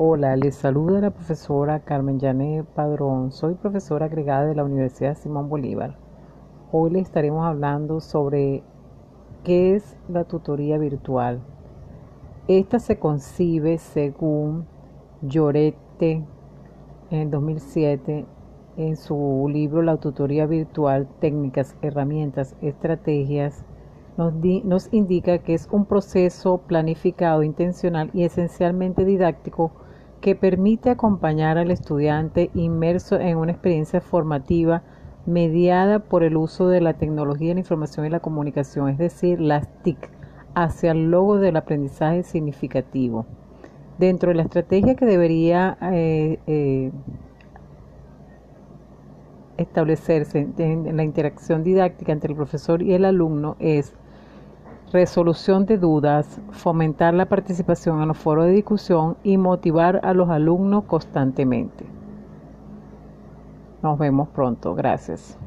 Hola, les saluda la profesora Carmen Yané Padrón. Soy profesora agregada de la Universidad Simón Bolívar. Hoy les estaremos hablando sobre qué es la tutoría virtual. Esta se concibe según Llorete en 2007 en su libro La tutoría virtual, técnicas, herramientas, estrategias nos, indica que es un proceso planificado, intencional y esencialmente didáctico que permite acompañar al estudiante inmerso en una experiencia formativa mediada por el uso de la tecnología de la información y la comunicación, es decir, las TIC, hacia el logro del aprendizaje significativo. Dentro de la estrategia que debería eh, eh, establecerse en la interacción didáctica entre el profesor y el alumno es resolución de dudas, fomentar la participación en los foros de discusión y motivar a los alumnos constantemente. Nos vemos pronto. Gracias.